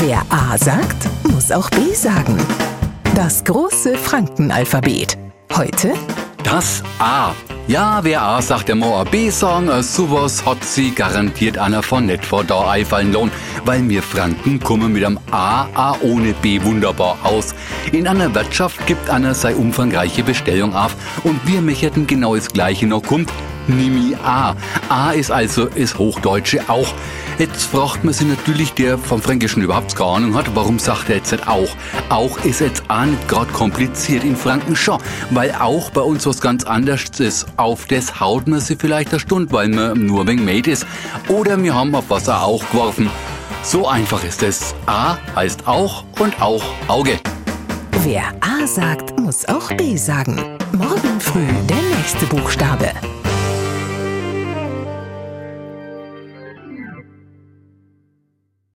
Wer A sagt, muss auch B sagen. Das große Frankenalphabet. Heute Das A. Ja, wer A sagt, der auch B sagen. Äh, sowas hat sie garantiert einer von nicht vor da einfallen lohn, weil wir Franken kommen mit einem A, A ohne B wunderbar aus. In einer Wirtschaft gibt einer sei umfangreiche Bestellung auf und wir möchten genau das Gleiche noch kommt. Nimi A. A ist also das Hochdeutsche auch. Jetzt fragt man sich natürlich, der vom Fränkischen überhaupt keine Ahnung hat, warum sagt er jetzt nicht auch? Auch ist jetzt auch nicht gerade kompliziert in Franken schon, weil auch bei uns was ganz anderes ist. Auf das haut man sich vielleicht eine Stunde, weil man nur wegen Mate ist. Oder wir haben auf Wasser auch geworfen. So einfach ist es. A heißt auch und auch Auge. Wer A sagt, muss auch B sagen. Morgen früh der nächste Buchstabe.